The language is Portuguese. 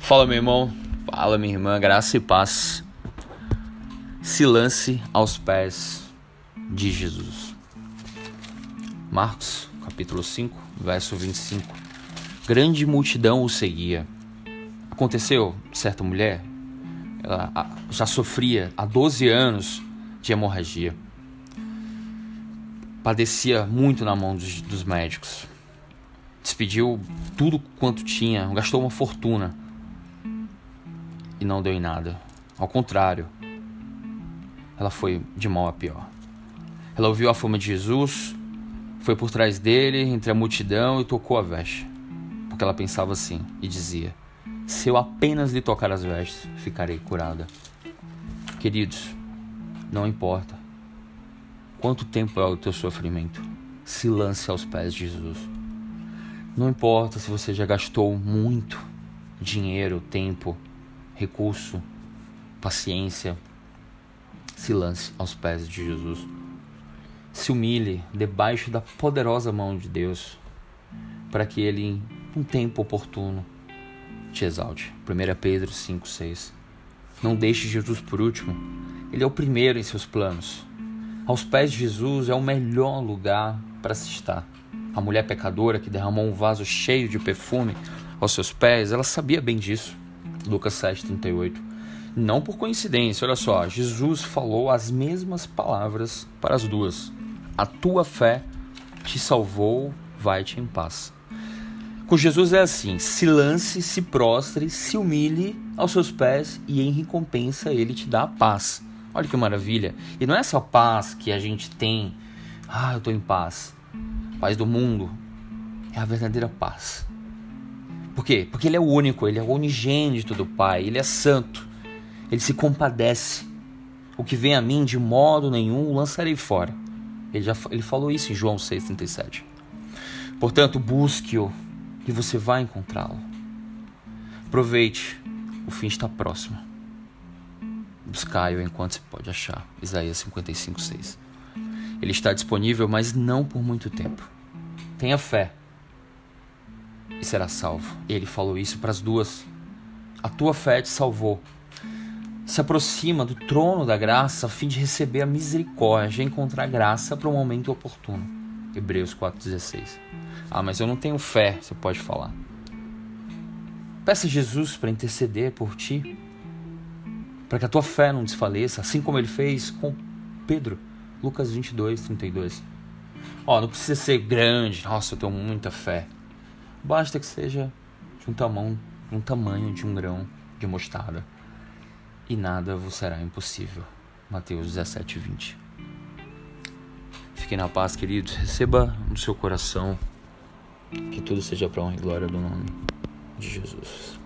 Fala, meu irmão. Fala, minha irmã. Graça e paz. Se lance aos pés de Jesus. Marcos, capítulo 5, verso 25. Grande multidão o seguia. Aconteceu, certa mulher, ela já sofria há 12 anos de hemorragia. Padecia muito na mão dos, dos médicos. Despediu tudo quanto tinha, gastou uma fortuna e não deu em nada. Ao contrário, ela foi de mal a pior. Ela ouviu a fama de Jesus, foi por trás dele, entre a multidão e tocou a veste. Porque ela pensava assim e dizia: Se eu apenas lhe tocar as vestes, ficarei curada. Queridos, não importa quanto tempo é o teu sofrimento, se lance aos pés de Jesus. Não importa se você já gastou muito dinheiro, tempo, recurso, paciência, se lance aos pés de Jesus. Se humilhe debaixo da poderosa mão de Deus, para que Ele, em um tempo oportuno, te exalte. 1 Pedro 5,6 Não deixe Jesus por último, Ele é o primeiro em seus planos. Aos pés de Jesus é o melhor lugar para se estar. A mulher pecadora que derramou um vaso cheio de perfume aos seus pés, ela sabia bem disso. Lucas 7,38. Não por coincidência, olha só, Jesus falou as mesmas palavras para as duas. A tua fé te salvou, vai-te em paz. Com Jesus é assim: se lance, se prostre, se humilhe aos seus pés e em recompensa ele te dá a paz. Olha que maravilha. E não é essa paz que a gente tem, ah, eu estou em paz. Paz do mundo. É a verdadeira paz. Por quê? Porque ele é o único, ele é o unigênito do Pai, ele é santo. Ele se compadece. O que vem a mim de modo nenhum lançarei fora. Ele já ele falou isso em João 6:37. Portanto, busque-o e você vai encontrá-lo. Aproveite, o fim está próximo. Buscai-o enquanto se pode achar. Isaías 55:6. Ele está disponível, mas não por muito tempo. Tenha fé e será salvo. Ele falou isso para as duas. A tua fé te salvou. Se aproxima do trono da graça a fim de receber a misericórdia e encontrar graça para o momento oportuno. Hebreus 4,16. Ah, mas eu não tenho fé, você pode falar. Peça a Jesus para interceder por ti, para que a tua fé não desfaleça, assim como ele fez com Pedro. Lucas 22, 32. Ó, oh, não precisa ser grande, nossa, eu tenho muita fé. Basta que seja de um tamanho, um tamanho de um grão de mostarda. E nada vos será impossível. Mateus 17, 20. Fiquem na paz, queridos. Receba no seu coração que tudo seja para honra e glória do nome de Jesus.